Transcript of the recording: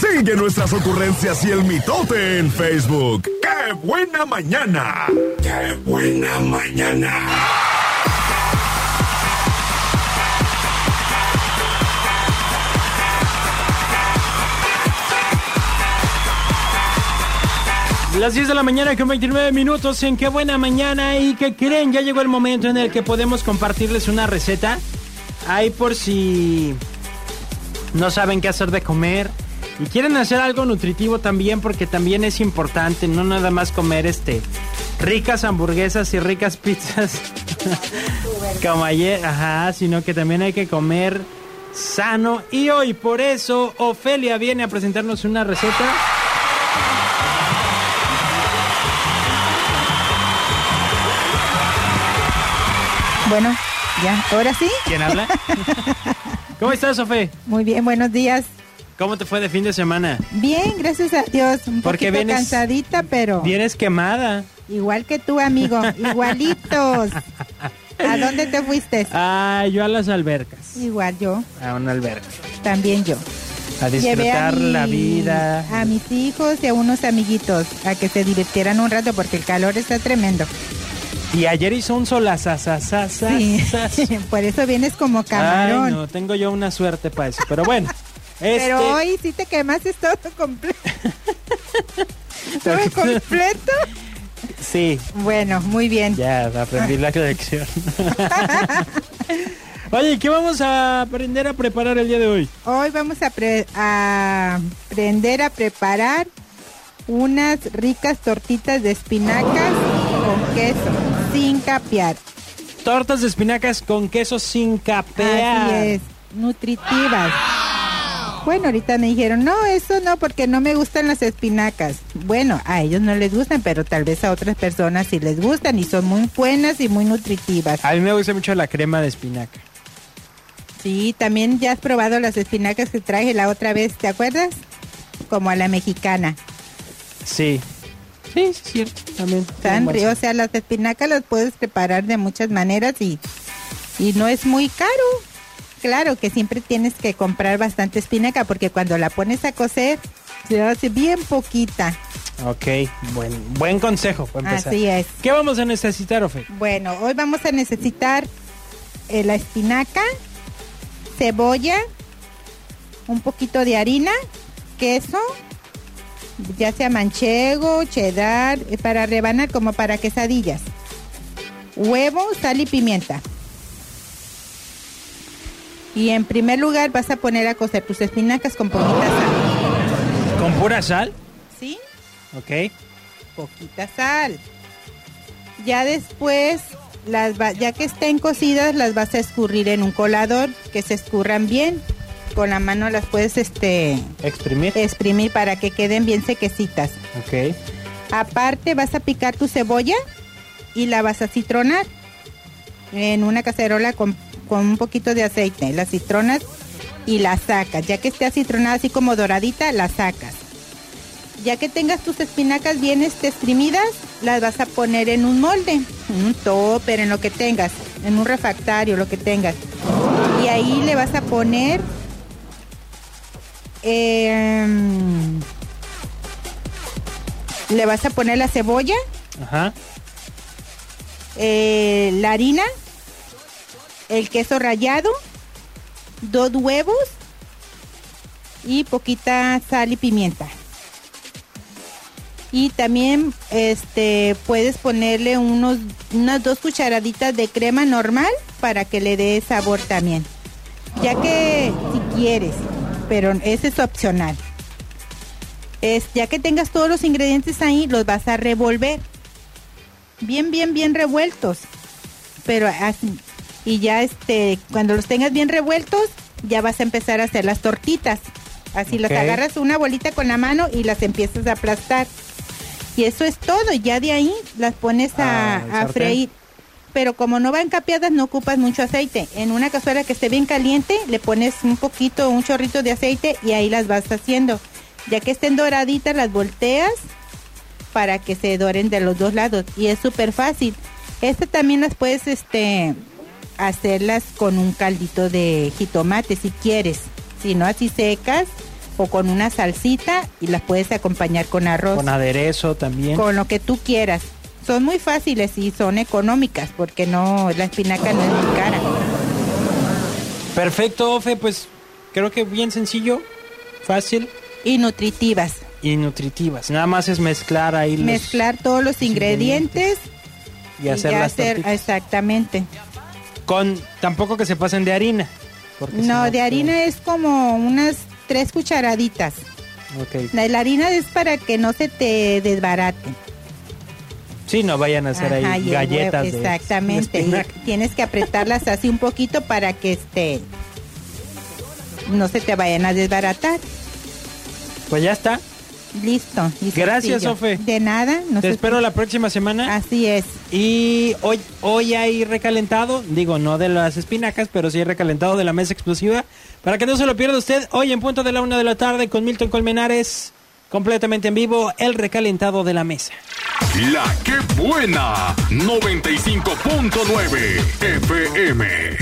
Sigue nuestras ocurrencias y el mitote en Facebook. ¡Qué buena mañana! ¡Qué buena mañana! Las 10 de la mañana con 29 minutos en qué buena mañana y que creen, ya llegó el momento en el que podemos compartirles una receta. Ahí por si no saben qué hacer de comer y quieren hacer algo nutritivo también porque también es importante, no nada más comer este ricas hamburguesas y ricas pizzas como ayer, ajá, sino que también hay que comer sano y hoy por eso Ofelia viene a presentarnos una receta Bueno, ya, ahora sí. ¿Quién habla? ¿Cómo estás, Sofé? Muy bien, buenos días. ¿Cómo te fue de fin de semana? Bien, gracias a Dios. Un Porque poquito vienes- cansadita, pero Vienes quemada. igual que tú, amigo. Igualitos. ¿A dónde te fuiste? Ah, yo a las albercas. Igual yo, A una alberca. también yo. A disfrutar la vida. A mis hijos y a unos amiguitos a que se divirtieran un rato porque el calor está tremendo. Y ayer hizo un solazazazazas. Sí, por eso vienes como camarón. Ay, no, tengo yo una suerte para eso. Pero bueno. este, Pero hoy sí te quemaste todo completo. todo completo. Sí, Bueno, muy bien. ya aprendí la lección. Oye, ¿qué vamos a aprender a preparar el día de hoy? Hoy vamos a, pre- a aprender a preparar unas ricas tortitas de espinacas con queso, sin capear. Tortas de espinacas con queso sin capear. Así es, nutritivas. Bueno, ahorita me dijeron, no, eso no, porque no me gustan las espinacas. Bueno, a ellos no les gustan, pero tal vez a otras personas sí les gustan y son muy buenas y muy nutritivas. A mí me gusta mucho la crema de espinaca. Sí, también ya has probado las espinacas que traje la otra vez, ¿te acuerdas? Como a la mexicana. Sí. Sí, sí, es cierto. También. O sea, las espinacas las puedes preparar de muchas maneras y, y no es muy caro. Claro que siempre tienes que comprar bastante espinaca porque cuando la pones a cocer se hace bien poquita. Ok, buen, buen consejo para empezar. Así es. ¿Qué vamos a necesitar, Ofe? Bueno, hoy vamos a necesitar eh, la espinaca, cebolla, un poquito de harina, queso, ya sea manchego, cheddar, eh, para rebanar como para quesadillas, huevo, sal y pimienta. Y en primer lugar vas a poner a cocer tus espinacas con poquita sal. ¿Con pura sal? ¿Sí? Ok. poquita sal. Ya después, las va- ya que estén cocidas, las vas a escurrir en un colador, que se escurran bien. Con la mano las puedes este, Exprimir. exprimir para que queden bien sequecitas. Ok. Aparte vas a picar tu cebolla y la vas a citronar en una cacerola con, con un poquito de aceite. La citronas y la sacas. Ya que esté acitronada así como doradita, la sacas. Ya que tengas tus espinacas bien este, exprimidas, las vas a poner en un molde, en un topper, en lo que tengas, en un refractario, lo que tengas. Y ahí le vas a poner em, le vas a poner la cebolla, Ajá. eh, la harina, el queso rallado, dos huevos y poquita sal y pimienta. Y también este puedes ponerle unos unas dos cucharaditas de crema normal para que le dé sabor también. Ya que si quieres, pero ese es opcional. Es ya que tengas todos los ingredientes ahí, los vas a revolver bien, bien, bien revueltos. Pero así, y ya este, cuando los tengas bien revueltos, ya vas a empezar a hacer las tortitas. Así las agarras una bolita con la mano y las empiezas a aplastar. Y eso es todo, ya de ahí las pones a, Ah, a freír. Pero como no van capeadas, no ocupas mucho aceite. En una cazuela que esté bien caliente, le pones un poquito, un chorrito de aceite y ahí las vas haciendo. Ya que estén doraditas, las volteas para que se doren de los dos lados. Y es súper fácil. Esta también las puedes este, hacerlas con un caldito de jitomate si quieres. Si no, así secas o con una salsita y las puedes acompañar con arroz. Con aderezo también. Con lo que tú quieras. Son muy fáciles y son económicas porque no, la espinaca no es muy cara. Perfecto, Ofe, pues creo que bien sencillo, fácil. Y nutritivas. Y nutritivas. Nada más es mezclar ahí los Mezclar todos los ingredientes, y hacer las hacer exactamente. Con tampoco que se pasen de harina. No, de harina es como unas tres cucharaditas. ok. La, la harina es para que no se te desbarate. Sí, no vayan a hacer Ajá, ahí galletas huevo, Exactamente. de tienes que apretarlas así un poquito para que este no se te vayan a desbaratar. Pues ya está. Listo. y Gracias, sencillo. Ofe. De nada. no Te espero la próxima semana. Así es. Y hoy, hoy hay recalentado, digo, no de las espinacas, pero sí hay recalentado de la mesa explosiva. Para que no se lo pierda usted, hoy en punto de la una de la tarde con Milton Colmenares, completamente en vivo, el recalentado de la mesa. La que buena 95.9 FM.